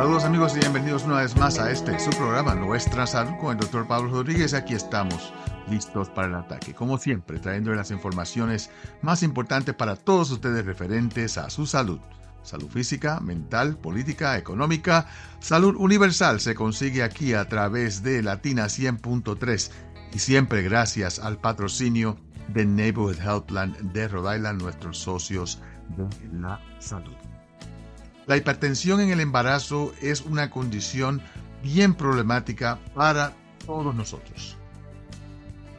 Saludos amigos y bienvenidos una vez más a este su programa Nuestra Salud con el doctor Pablo Rodríguez. Aquí estamos listos para el ataque, como siempre, trayendo las informaciones más importantes para todos ustedes referentes a su salud. Salud física, mental, política, económica, salud universal se consigue aquí a través de Latina 100.3 y siempre gracias al patrocinio de Neighborhood Healthline de Rhode Island, nuestros socios de la salud. La hipertensión en el embarazo es una condición bien problemática para todos nosotros.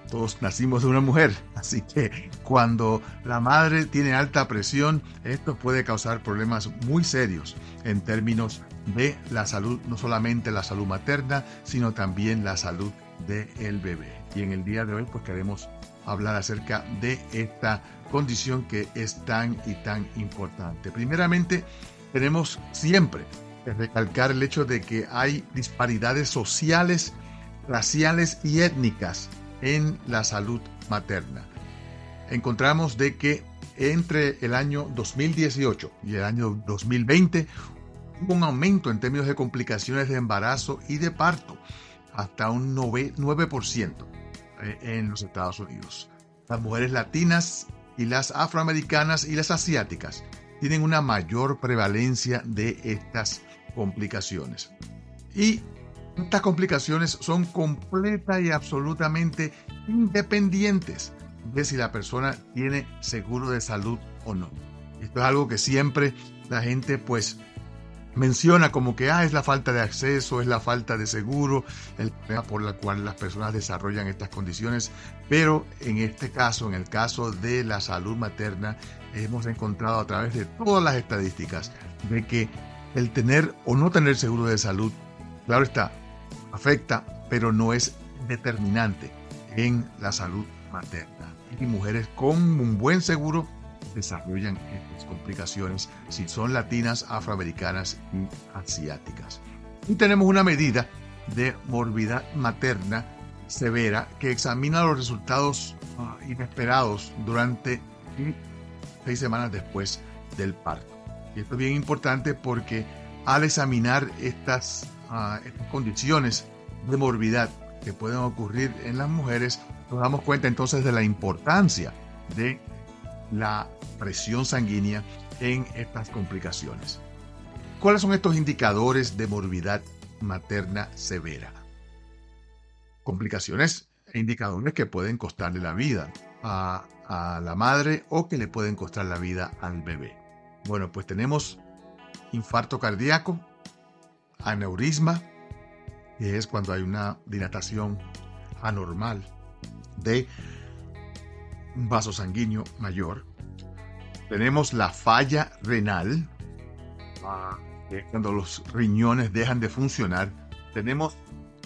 Todos nacimos de una mujer, así que cuando la madre tiene alta presión, esto puede causar problemas muy serios en términos de la salud, no solamente la salud materna, sino también la salud del bebé. Y en el día de hoy pues queremos hablar acerca de esta condición que es tan y tan importante. Primeramente, tenemos siempre que recalcar el hecho de que hay disparidades sociales, raciales y étnicas en la salud materna. Encontramos de que entre el año 2018 y el año 2020 hubo un aumento en términos de complicaciones de embarazo y de parto, hasta un 9%. Eh, en los Estados Unidos. Las mujeres latinas y las afroamericanas y las asiáticas tienen una mayor prevalencia de estas complicaciones. Y estas complicaciones son completa y absolutamente independientes de si la persona tiene seguro de salud o no. Esto es algo que siempre la gente pues menciona como que ah, es la falta de acceso, es la falta de seguro, el problema por el cual las personas desarrollan estas condiciones, pero en este caso, en el caso de la salud materna, hemos encontrado a través de todas las estadísticas de que el tener o no tener seguro de salud, claro está, afecta, pero no es determinante en la salud materna. Y mujeres con un buen seguro desarrollan estas complicaciones si son latinas, afroamericanas y asiáticas. Y tenemos una medida de morbidad materna severa que examina los resultados ah, inesperados durante seis semanas después del parto. Y esto es bien importante porque al examinar estas, ah, estas condiciones de morbidad que pueden ocurrir en las mujeres, nos damos cuenta entonces de la importancia de la presión sanguínea en estas complicaciones. ¿Cuáles son estos indicadores de morbidad materna severa? Complicaciones e indicadores que pueden costarle la vida a, la madre o que le pueden costar la vida al bebé. Bueno, pues tenemos infarto cardíaco, aneurisma, que es cuando hay una dilatación anormal de un vaso sanguíneo mayor. Tenemos la falla renal, cuando los riñones dejan de funcionar. Tenemos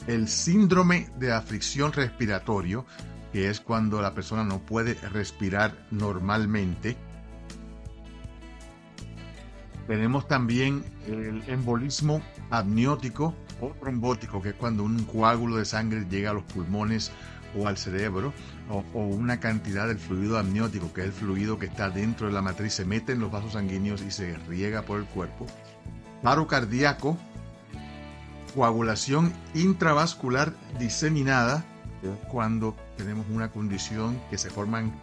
el síndrome de aflicción respiratorio, que es cuando la persona no puede respirar normalmente. Tenemos también el embolismo amniótico o trombótico, que es cuando un coágulo de sangre llega a los pulmones o al cerebro, o, una cantidad del fluido amniótico, que es el fluido que está dentro de la matriz, se mete en los vasos sanguíneos y se riega por el cuerpo. Paro cardíaco, coagulación intravascular diseminada, cuando tenemos una condición que se forman,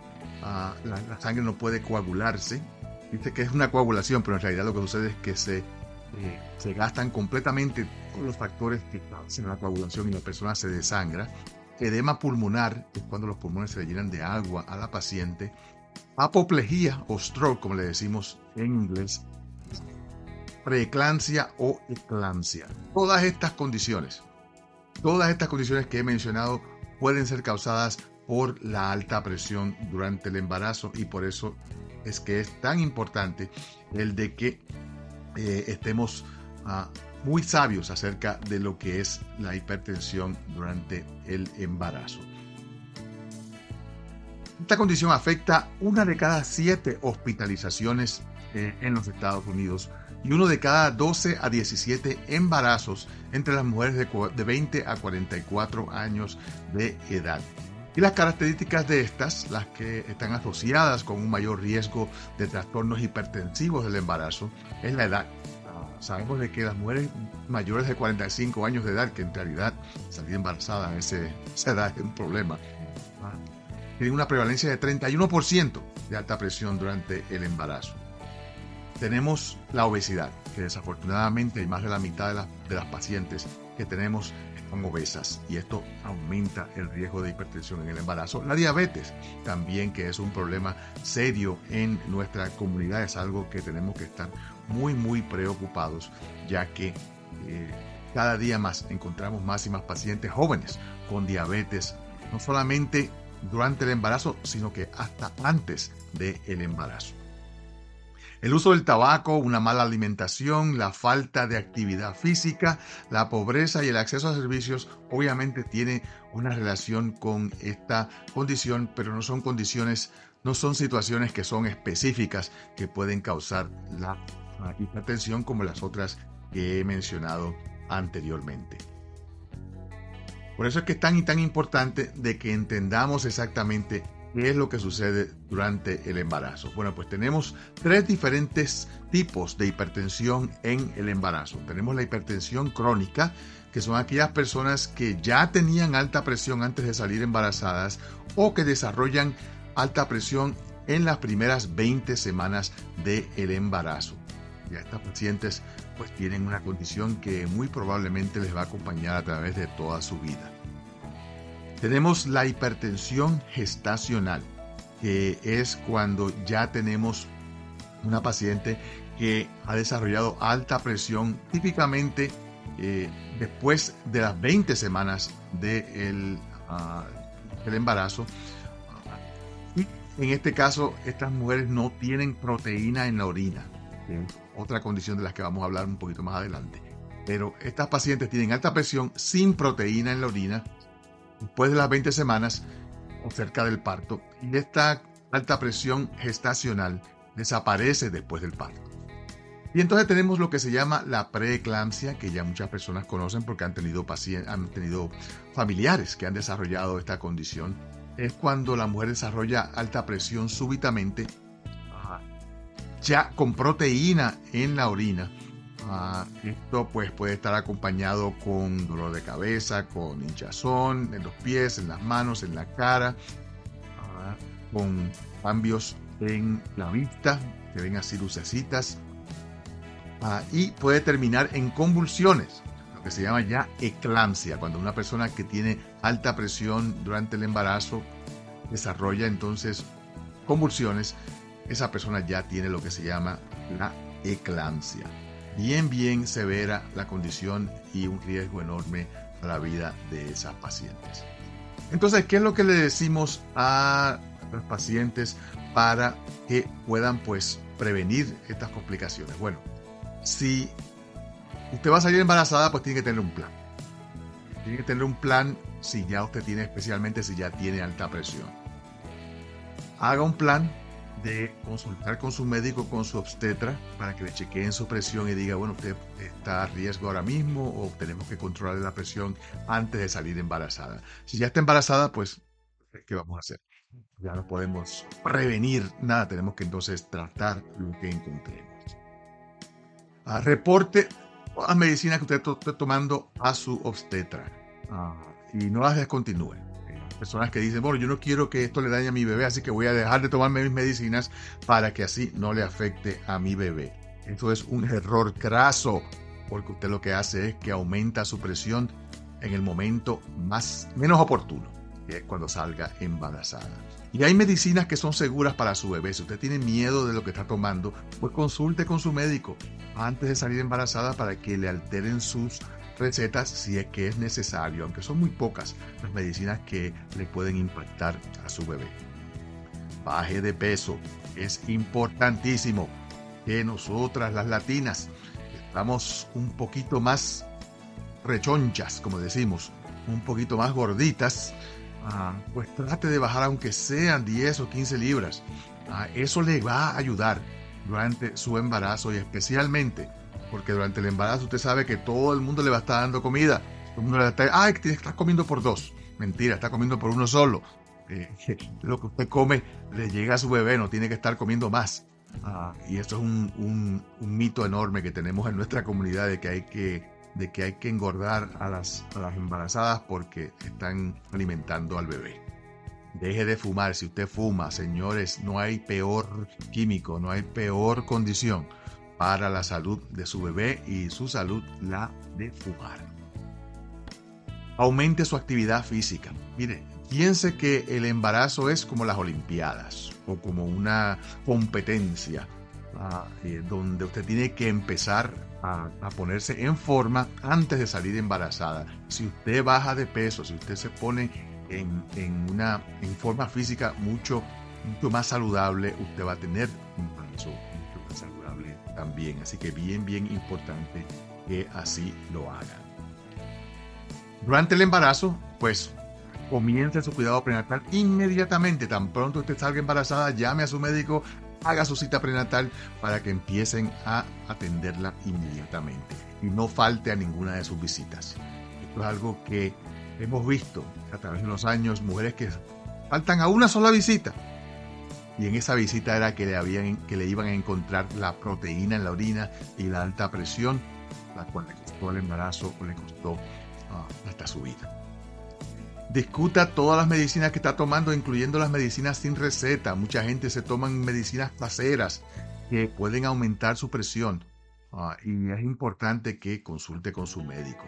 ah, la, sangre no puede coagularse. Dice que es una coagulación, pero en realidad lo que sucede es que se, eh, se gastan completamente todos los factores que hacen la coagulación y la persona se desangra edema pulmonar, es cuando los pulmones se le llenan de agua a la paciente, apoplejía o stroke, como le decimos en inglés, preeclampsia o eclampsia. Todas estas condiciones, todas estas condiciones que he mencionado pueden ser causadas por la alta presión durante el embarazo y por eso es que es tan importante el de que eh, estemos uh, muy sabios acerca de lo que es la hipertensión durante el embarazo. Esta condición afecta una de cada siete hospitalizaciones eh, en los Estados Unidos y uno de cada 12 a 17 embarazos entre las mujeres de, de 20 a 44 años de edad. Y las características de estas, las que están asociadas con un mayor riesgo de trastornos hipertensivos del embarazo, es la edad sabemos de que las mujeres mayores de 45 años de edad, que en realidad salir embarazada a esa edad es un problema, tienen una prevalencia de 31% de alta presión durante el embarazo. Tenemos la obesidad, que desafortunadamente hay más de la mitad de, de las pacientes que tenemos son obesas y esto aumenta el riesgo de hipertensión en el embarazo. La diabetes también, que es un problema serio en nuestra comunidad, es algo que tenemos que estar muy, muy preocupados, ya que eh, cada día más encontramos más y más pacientes jóvenes con diabetes, no solamente durante el embarazo, sino que hasta antes del embarazo. El uso del tabaco, una mala alimentación, la falta de actividad física, la pobreza y el acceso a servicios obviamente tiene una relación con esta condición, pero no son condiciones, no son situaciones que son específicas que pueden causar la hipertensión como las otras que he mencionado anteriormente. Por eso es que es tan y tan importante de que entendamos exactamente ¿Qué es lo que sucede durante el embarazo? Bueno, pues tenemos tres diferentes tipos de hipertensión en el embarazo. Tenemos la hipertensión crónica, que son aquellas personas que ya tenían alta presión antes de salir embarazadas o que desarrollan alta presión en las primeras 20 semanas del embarazo. Ya estas pacientes pues tienen una condición que muy probablemente les va a acompañar a través de toda su vida. Tenemos la hipertensión gestacional, que es cuando ya tenemos una paciente que ha desarrollado alta presión, típicamente eh, después de las 20 semanas del ah, embarazo. Y en este caso, estas mujeres no tienen proteína en la orina, otra condición de las que vamos a hablar un poquito más adelante. Pero estas pacientes tienen alta presión sin proteína en la orina después de las 20 semanas o cerca del parto y esta alta presión gestacional desaparece después del parto. Y entonces tenemos lo que se llama la preeclampsia, que ya muchas personas conocen porque han tenido, han tenido familiares que han desarrollado esta condición. Es cuando la mujer desarrolla alta presión súbitamente, ya con proteína en la orina, Ah, esto pues puede estar acompañado con dolor de cabeza, con hinchazón en los pies, en las manos, en la cara, ah, con cambios en la vista, que ven así lucecitas, ah, y puede terminar en convulsiones, lo que se llama ya eclampsia, cuando una persona que tiene alta presión durante el embarazo desarrolla entonces convulsiones, esa persona ya tiene lo que se llama la eclampsia bien, bien severa la condición y un riesgo enorme a la vida de esas pacientes. Entonces, ¿qué es lo que le decimos a los pacientes para que puedan pues prevenir estas complicaciones? Bueno, si usted va a salir embarazada, pues tiene que tener un plan. Tiene que tener un plan si ya usted tiene, especialmente si ya tiene alta presión. Haga un plan de consultar con su médico, con su obstetra, para que le chequeen su presión y diga, bueno, usted está a riesgo ahora mismo o tenemos que controlar la presión antes de salir embarazada. Si ya está embarazada, pues, ¿qué vamos a hacer? Ya no podemos prevenir nada, tenemos que entonces tratar lo que encontremos. Ah, reporte las medicinas que usted esté tomando a su obstetra ah, y no las descontinúe personas que dicen, bueno, yo no quiero que esto le dañe a mi bebé, así que voy a dejar de tomarme mis medicinas para que así no le afecte a mi bebé. Eso es un error craso, porque usted lo que hace es que aumenta su presión en el momento más, menos oportuno, que es cuando salga embarazada. Y hay medicinas que son seguras para su bebé. Si usted tiene miedo de lo que está tomando, pues consulte con su médico antes de salir embarazada para que le alteren sus recetas si es que es necesario, aunque son muy pocas las medicinas que le pueden impactar a su bebé. Baje de peso. Es importantísimo que nosotras las latinas estamos un poquito más rechonchas, como decimos, un poquito más gorditas, ah, pues trate de bajar aunque sean 10 o 15 libras. Ah, eso le va a ayudar durante su embarazo y especialmente porque durante el embarazo usted sabe que todo el mundo le va a estar dando comida. Todo el mundo le va a estar, ay, que estás comiendo por dos. Mentira, está comiendo por uno solo. Eh, lo que usted come le llega a su bebé, no tiene que estar comiendo más. Ah, y esto es un, mito enorme que tenemos en nuestra comunidad de que hay que, de que, hay que engordar a las, a las embarazadas porque están alimentando al bebé. Deje de fumar. Si usted fuma, señores, no hay peor químico, no hay peor condición para la salud de su bebé y su salud la de fumar. Aumente su actividad física. Mire, piense que el embarazo es como las Olimpiadas o como una competencia ah, eh, donde usted tiene que empezar a, ponerse en forma antes de salir embarazada. Si usted baja de peso, si usted se pone en, una forma física mucho, mucho más saludable, usted va a tener un también. Así que bien, bien importante que así lo hagan. Durante el embarazo, pues comience su cuidado prenatal inmediatamente. Tan pronto usted salga embarazada, llame a su médico, haga su cita prenatal para que empiecen a atenderla inmediatamente y no falte a ninguna de sus visitas. Esto es algo que hemos visto a través de los años, mujeres que faltan a una sola visita. Y en esa visita era que le, habían, que le iban a encontrar la proteína en la orina y la alta presión, la cual le costó el embarazo o le costó ah, hasta su vida. Discuta todas las medicinas que está tomando, incluyendo las medicinas sin receta. Mucha gente se toma medicinas caseras que pueden aumentar su presión. Ah, y es importante que consulte con su médico.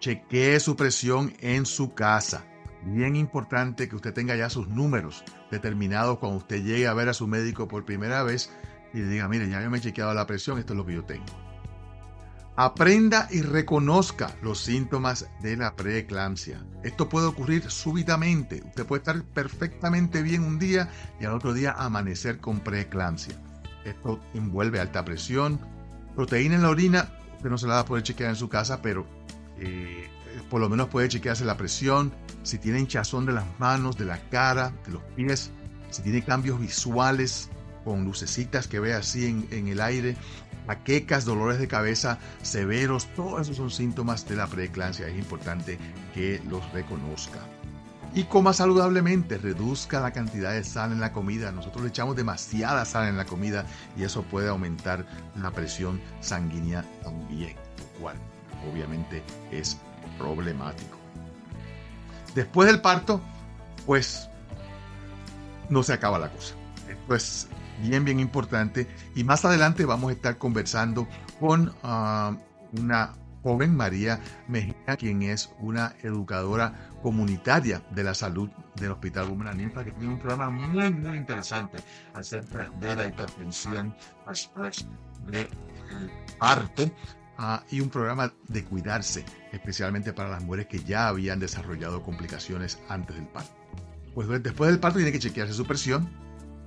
Chequee su presión en su casa. Bien importante que usted tenga ya sus números determinados cuando usted llegue a ver a su médico por primera vez y le diga, mire, ya yo me he chequeado la presión, esto es lo que yo tengo. Aprenda y reconozca los síntomas de la preeclampsia. Esto puede ocurrir súbitamente. Usted puede estar perfectamente bien un día y al otro día amanecer con preeclampsia. Esto envuelve alta presión, proteína en la orina. Usted no se la va a poder chequear en su casa, pero eh, por lo menos puede chequearse la presión. Si tiene hinchazón de las manos, de la cara, de los pies, si tiene cambios visuales con lucecitas que ve así en, el aire jaquecas, dolores de cabeza severos, todos esos son síntomas de la preeclampsia. Es importante que los reconozca. Y coma saludablemente, reduzca la cantidad de sal en la comida. Nosotros le echamos demasiada sal en la comida y eso puede aumentar la presión sanguínea también, lo cual obviamente es problemático. Después del parto, pues no se acaba la cosa. Pues bien, bien importante. Y más adelante vamos a estar conversando con ah, una joven, María Mejía, quien es una educadora comunitaria de la salud del Hospital Ninfa, que tiene un programa muy, muy interesante acerca de la hipertensión después de parto. Ah, y un programa de cuidarse, especialmente para las mujeres que ya habían desarrollado complicaciones antes del parto. Pues después del parto tiene que chequearse su presión,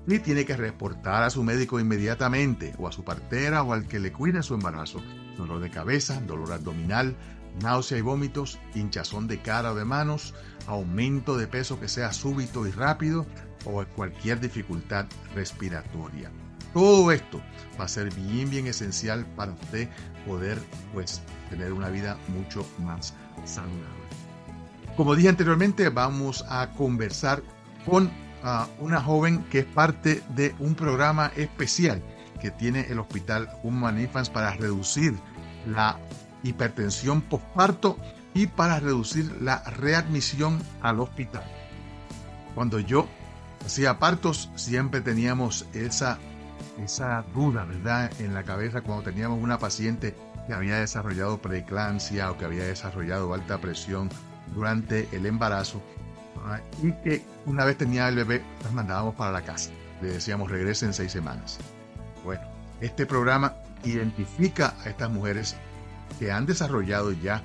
y tiene que reportar a su médico inmediatamente o a su partera o al que le cuide su embarazo. Dolor de cabeza, dolor abdominal, náusea y vómitos, hinchazón de cara o de manos, aumento de peso que sea súbito y rápido o cualquier dificultad respiratoria. Todo esto va a ser bien, bien esencial para usted poder pues, tener una vida mucho más saludable. Como dije anteriormente, vamos a conversar con a una joven que es parte de un programa especial que tiene el Hospital Human Infants para reducir la hipertensión postparto y para reducir la readmisión al hospital. Cuando yo hacía partos, siempre teníamos esa, esa duda, ¿verdad?, en la cabeza cuando teníamos una paciente que había desarrollado preeclampsia o que había desarrollado alta presión durante el embarazo y que una vez tenía el bebé, las mandábamos para la casa. Le decíamos regresen seis semanas. Bueno, este programa identifica a estas mujeres que han desarrollado ya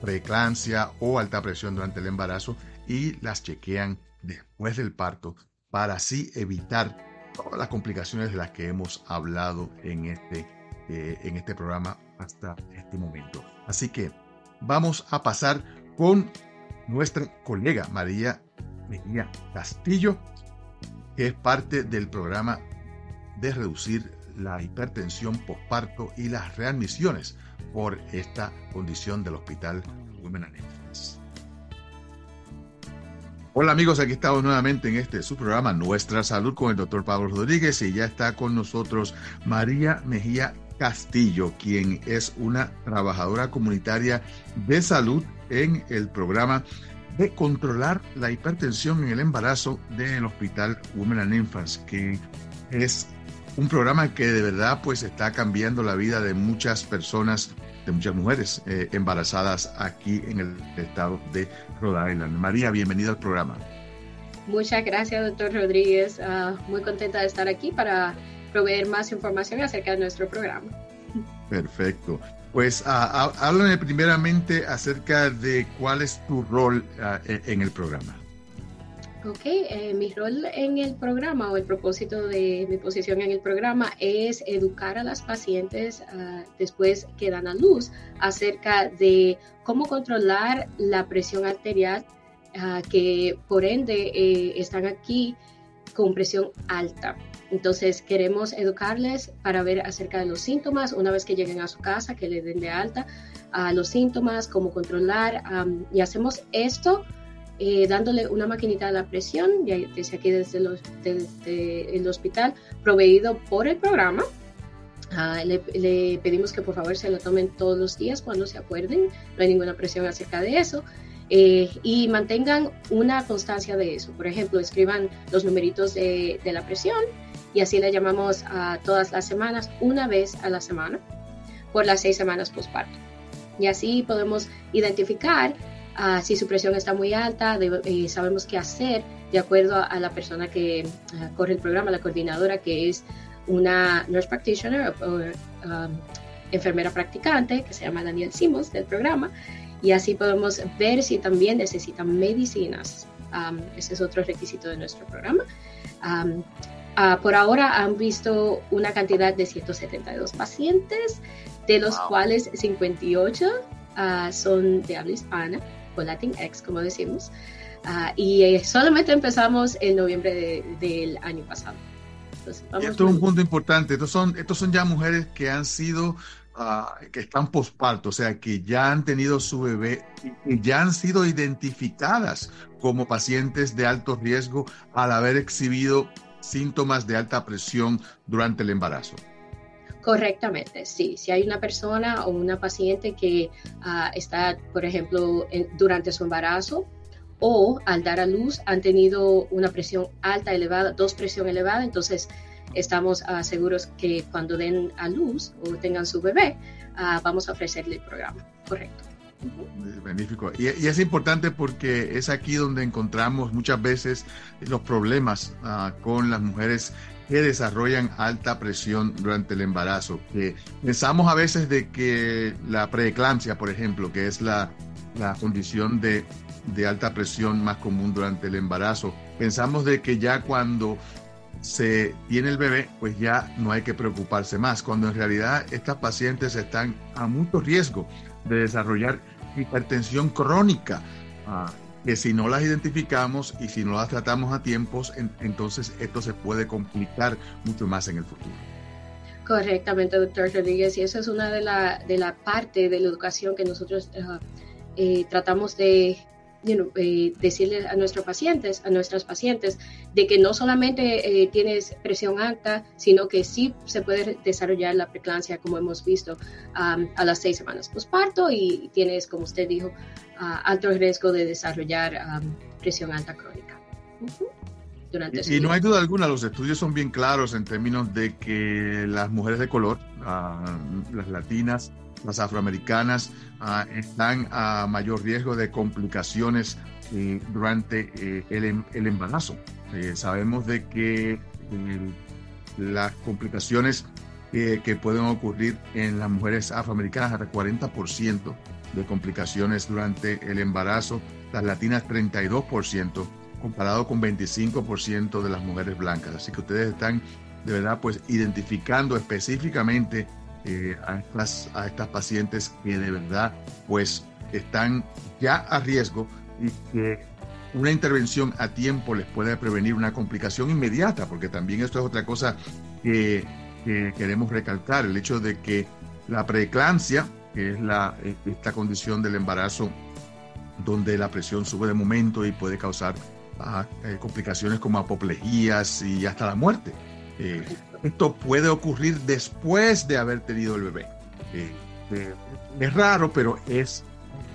preeclampsia o alta presión durante el embarazo y las chequean después del parto para así evitar todas las complicaciones de las que hemos hablado en este, eh, en este programa hasta este momento. Así que vamos a pasar con nuestra colega María Mejía Castillo, que es parte del programa de reducir la hipertensión postparto y las readmisiones por esta condición del Hospital Women and Hola amigos, aquí estamos nuevamente en este su programa Nuestra Salud con el doctor Pablo Rodríguez y ya está con nosotros María Mejía Castillo, quien es una trabajadora comunitaria de salud en el programa de controlar la hipertensión en el embarazo del Hospital Women and Infants, que es un programa que de verdad pues está cambiando la vida de muchas personas de muchas mujeres eh, embarazadas aquí en el estado de Rhode Island. María, bienvenida al programa. Muchas gracias, doctor Rodríguez. Ah, muy contenta de estar aquí para proveer más información acerca de nuestro programa. Perfecto. Pues uh, háblame primeramente acerca de cuál es tu rol ah, e, en el programa. Ok, eh, mi rol en el programa o el propósito de mi posición en el programa es educar a las pacientes uh, después que dan a luz acerca de cómo controlar la presión arterial uh, que por ende eh, están aquí con presión alta. Entonces queremos educarles para ver acerca de los síntomas una vez que lleguen a su casa, que le den de alta a los síntomas, cómo controlar um, y hacemos esto eh, dándole una maquinita de la presión, desde aquí desde, los, desde, el hospital, proveído por el programa. Ah, le, pedimos que por favor se lo tomen todos los días cuando se acuerden, no hay ninguna presión acerca de eso. Eh, y mantengan una constancia de eso. Por ejemplo, escriban los numeritos de, de la presión y así le llamamos a todas las semanas, una vez a la semana, por las seis semanas postparto. Y así podemos identificar Ah, si su presión está muy alta, eh, sabemos qué hacer de acuerdo a, la persona que ah, corre el programa, la coordinadora, que es una nurse practitioner o um, enfermera practicante, que se llama Daniel Simons del programa, y así podemos ver si también necesitan medicinas. Um, ese es otro requisito de nuestro programa. Um, ah, por ahora han visto una cantidad de 172 pacientes, de los cuales 58 son de habla hispana o Latinx, como decimos. Ah, y eh, solamente empezamos en noviembre del año pasado. esto es un punto importante. Estos son, estos son ya mujeres que han sido, ah, que están posparto, o sea, que ya han tenido su bebé y ya han sido identificadas como pacientes de alto riesgo al haber exhibido síntomas de alta presión durante el embarazo. Correctamente, sí. Si hay una persona o una paciente que ah, está, por ejemplo, durante su embarazo o al dar a luz han tenido una presión alta, elevada, dos presión elevada, entonces estamos uh, seguros que cuando den a luz o tengan su bebé, ah, vamos a ofrecerle el programa. Correcto. Magnífico. Y, y, es importante porque es aquí donde encontramos muchas veces los problemas con las mujeres que desarrollan alta presión durante el embarazo. Pensamos a veces de que la preeclampsia, por ejemplo, que es la, la condición de, de, alta presión más común durante el embarazo, pensamos de que ya cuando se tiene el bebé, pues ya no hay que preocuparse más, cuando en realidad estas pacientes están a mucho riesgo de desarrollar hipertensión crónica. Ah, que si no las identificamos y si no las tratamos a tiempos, entonces esto se puede complicar mucho más en el futuro. Correctamente, doctor Rodríguez, y eso es una de la, de la parte de la educación que nosotros eh, tratamos de eh, decirle a nuestros pacientes, a nuestras pacientes, de que no solamente eh, tienes presión alta, sino que sí se puede desarrollar la preeclampsia, como hemos visto, a las seis semanas postparto y tienes, como usted dijo, alto riesgo de desarrollar presión alta crónica. Durante y, y no hay duda alguna, los estudios son bien claros en términos de que las mujeres de color, las latinas, las afroamericanas ah, están a mayor riesgo de complicaciones eh, durante eh, em, el, embarazo. Eh, sabemos de que las complicaciones que pueden ocurrir en las mujeres afroamericanas, hasta 40% de complicaciones durante el embarazo, las latinas 32%, comparado con 25% de las mujeres blancas. Así que ustedes están de verdad pues identificando específicamente eh, a, estas, pacientes que de verdad pues están ya a riesgo y que una intervención a tiempo les puede prevenir una complicación inmediata, porque también esto es otra cosa que, queremos recalcar, el hecho de que la preeclampsia, que es la, esta condición del embarazo donde la presión sube de momento y puede causar a eh, complicaciones como apoplejías y hasta la muerte. Eh, esto puede ocurrir después de haber tenido el bebé. es raro, pero es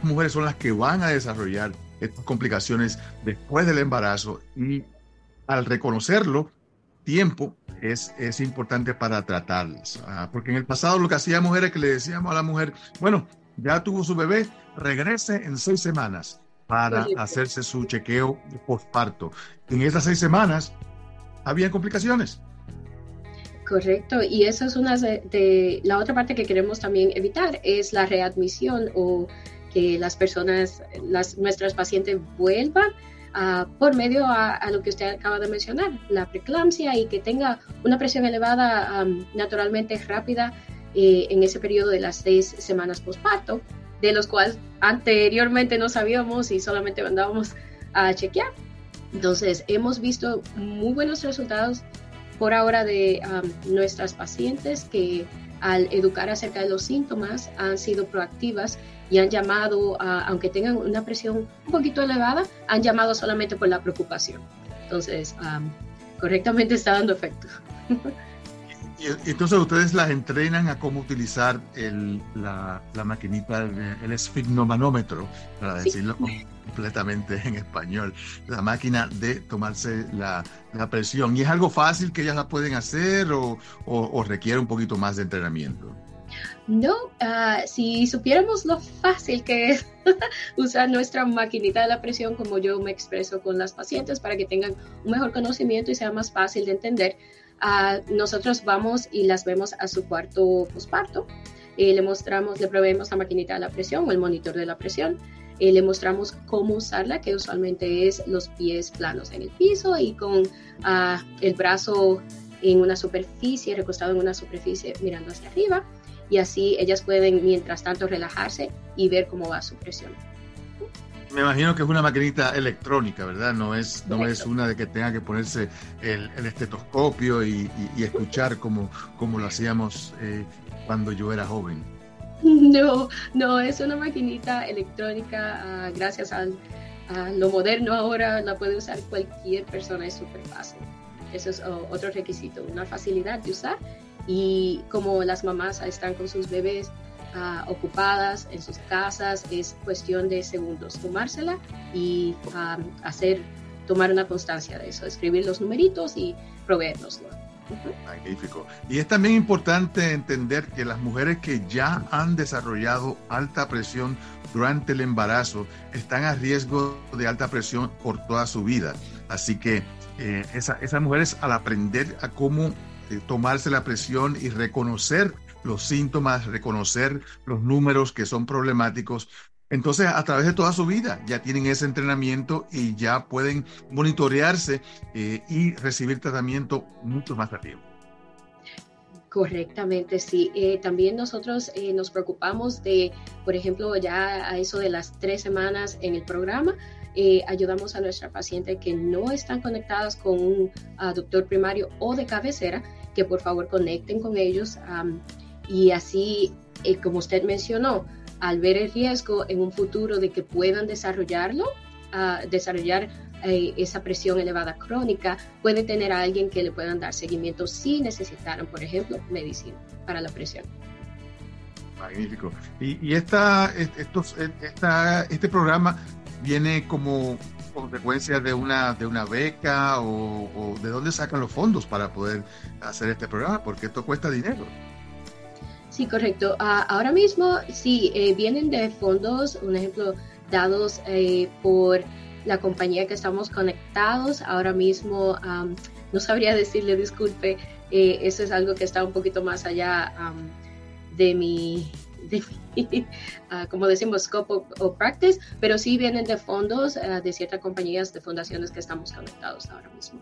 mujeres son las que van a desarrollar estas complicaciones después del embarazo y al reconocerlo, tiempo es, es importante para tratarlas. Ah, porque en el pasado lo que hacíamos era que le decíamos a la mujer, bueno, ya tuvo su bebé, regrese en seis semanas para hacerse su chequeo postparto. En esas seis semanas había complicaciones. Correcto, y eso es una de, la otra parte que queremos también evitar es la readmisión o que las personas, las, nuestras pacientes vuelvan por medio a, lo que usted acaba de mencionar, la preeclampsia y que tenga una presión elevada naturalmente rápida eh, en ese periodo de las seis semanas postparto, de los cuales anteriormente no sabíamos y solamente mandábamos a chequear. Entonces, hemos visto muy buenos resultados por ahora de nuestras pacientes que al educar acerca de los síntomas han sido proactivas y han llamado, aunque tengan una presión un poquito elevada, han llamado solamente por la preocupación. Entonces, correctamente está dando efecto. Y, entonces ustedes las entrenan a cómo utilizar el, la, la, maquinita, el, esfigmomanómetro, para decirlo completamente en español, la máquina de tomarse la, la, presión. ¿Y es algo fácil que ellas la pueden hacer o, o requiere un poquito más de entrenamiento? No, ah, si supiéramos lo fácil que es usar nuestra maquinita de la presión, como yo me expreso con las pacientes, para que tengan un mejor conocimiento y sea más fácil de entender, uh, nosotros vamos y las vemos a su cuarto posparto. Eh, le mostramos, le proveemos la maquinita de la presión o el monitor de la presión. Eh, le mostramos cómo usarla, que usualmente es los pies planos en el piso y con uh, el brazo en una superficie, recostado en una superficie mirando hacia arriba y así ellas pueden mientras tanto relajarse y ver cómo va su presión. Me imagino que es una maquinita electrónica, ¿verdad? No es, no es una de que tenga que ponerse el, estetoscopio y, escuchar como, como lo hacíamos eh, cuando yo era joven. No, no, es una maquinita electrónica, ah, gracias a lo moderno ahora la puede usar cualquier persona, es súper fácil. Eso es oh, otro requisito, una facilidad de usar y como las mamás están con sus bebés ah, ocupadas en sus casas, es cuestión de segundos tomársela y hacer, tomar una constancia de eso, escribir los numeritos y proveernoslo. Magnífico. Y es también importante entender que las mujeres que ya han desarrollado alta presión durante el embarazo están a riesgo de alta presión por toda su vida. Así que eh, esas mujeres al aprender a cómo eh, tomarse la presión y reconocer los síntomas, reconocer los números que son problemáticos. Entonces, a través de toda su vida ya tienen ese entrenamiento y ya pueden monitorearse eh, y recibir tratamiento mucho más rápido. Correctamente, sí. Eh, también nosotros nos preocupamos de, por ejemplo, ya a eso de las tres semanas en el programa, ayudamos a nuestra paciente que no están conectadas con un doctor primario o de cabecera que por favor conecten con ellos y así, eh, como usted mencionó, al ver el riesgo en un futuro de que puedan desarrollarlo, uh, desarrollar eh, esa presión elevada crónica, puede tener a alguien que le puedan dar seguimiento si necesitaran, por ejemplo, medicina para la presión. Magnífico. Y, y esta, estos, esta, este programa viene como consecuencia de una, de una beca o, de dónde sacan los fondos para poder hacer este programa? Porque esto cuesta dinero. Sí, correcto. Ah, ahora mismo sí, eh, vienen de fondos, un ejemplo, dados eh, por la compañía que estamos conectados. Ahora mismo no sabría decirle, disculpe, eh, eso es algo que está un poquito más allá de mi Ah, como decimos, scope o, practice, pero sí vienen de fondos ah, de ciertas compañías, de fundaciones que estamos conectados ahora mismo.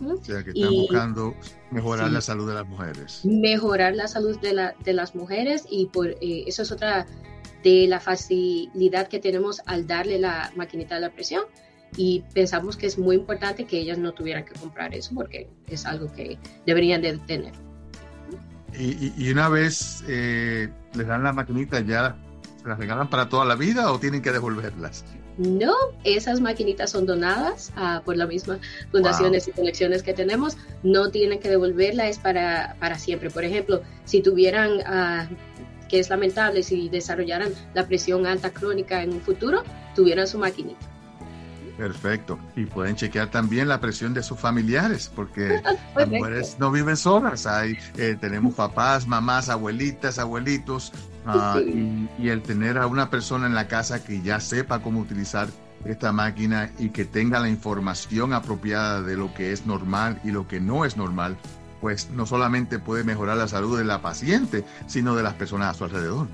O sea, que están buscando mejorar la salud de las mujeres. Mejorar la salud de, la, de las mujeres y por eh, eso es otra de la facilidad que tenemos al darle la maquinita de la presión y pensamos que es muy importante que ellas no tuvieran que comprar eso porque es algo que deberían de tener. Y, una vez eh, les dan la maquinita, ¿ya las regalan para toda la vida o tienen que devolverlas? No, esas maquinitas son donadas uh, por las mismas fundaciones y colecciones que tenemos, no tienen que devolverla, es para, para siempre. Por ejemplo, si tuvieran, uh, que es lamentable, si desarrollaran la presión alta crónica en un futuro, tuvieran su maquinita. Perfecto. Y pueden chequear también la presión de sus familiares, porque las mujeres no viven solas. Hay, eh, tenemos papás, mamás, abuelitas, abuelitos, uh, y, y, el tener a una persona en la casa que ya sepa cómo utilizar esta máquina y que tenga la información apropiada de lo que es normal y lo que no es normal, pues no solamente puede mejorar la salud de la paciente, sino de las personas a su alrededor.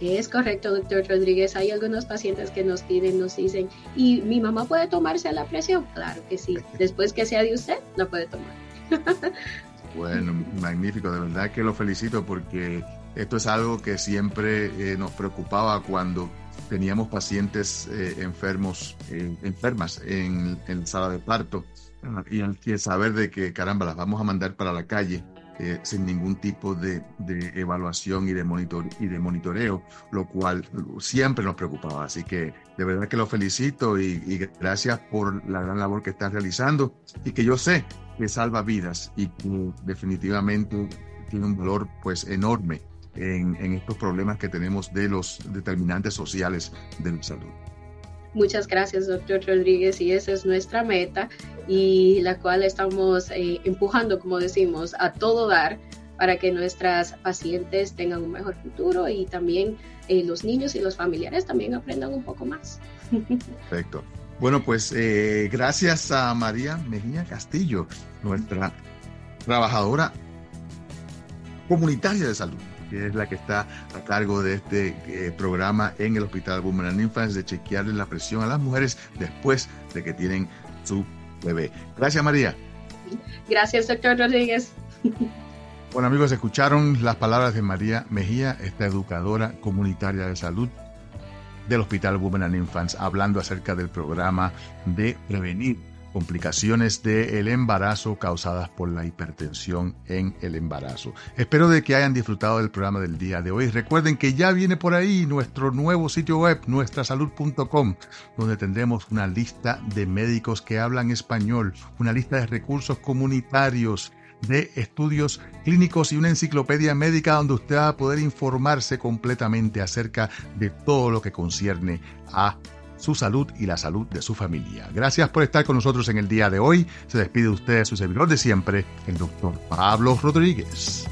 Es correcto, doctor Rodríguez. Hay algunos pacientes que nos piden, nos dicen, ¿y mi mamá puede tomarse la presión? Claro que sí. Después que sea de usted, la puede tomar. bueno, magnífico. De verdad que lo felicito porque esto es algo que siempre eh, nos preocupaba cuando teníamos pacientes eh, enfermos, eh, enfermas en, en, sala de parto y el saber de que, caramba, las vamos a mandar para la calle eh, sin ningún tipo de, evaluación y de, monitor, y de monitoreo, lo cual siempre nos preocupaba. Así que de verdad que lo felicito y, gracias por la gran labor que están realizando y que yo sé que salva vidas y que definitivamente tiene un valor pues enorme en, en estos problemas que tenemos de los determinantes sociales de la salud. Muchas gracias, doctor Rodríguez, y esa es nuestra meta y la cual estamos eh, empujando, como decimos, a todo dar para que nuestras pacientes tengan un mejor futuro y también eh, los niños y los familiares también aprendan un poco más. Perfecto. Bueno, pues eh, gracias a María Mejía Castillo, nuestra trabajadora comunitaria de salud que es la que está a cargo de este eh, programa en el Hospital Women Infants, de chequearle la presión a las mujeres después de que tienen su bebé. Gracias, María. Gracias, doctor Rodríguez. Bueno, amigos, escucharon las palabras de María Mejía, esta educadora comunitaria de salud del Hospital Women Infants, hablando acerca del programa de prevenir complicaciones del embarazo causadas por la hipertensión en el embarazo. Espero de que hayan disfrutado del programa del día de hoy. Recuerden que ya viene por ahí nuestro nuevo sitio web, nuestrasalud.com, donde tendremos una lista de médicos que hablan español, una lista de recursos comunitarios, de estudios clínicos y una enciclopedia médica donde usted va a poder informarse completamente acerca de todo lo que concierne a su salud y la salud de su familia. Gracias por estar con nosotros en el día de hoy. Se despide de usted su servidor de siempre, el doctor Pablo Rodríguez.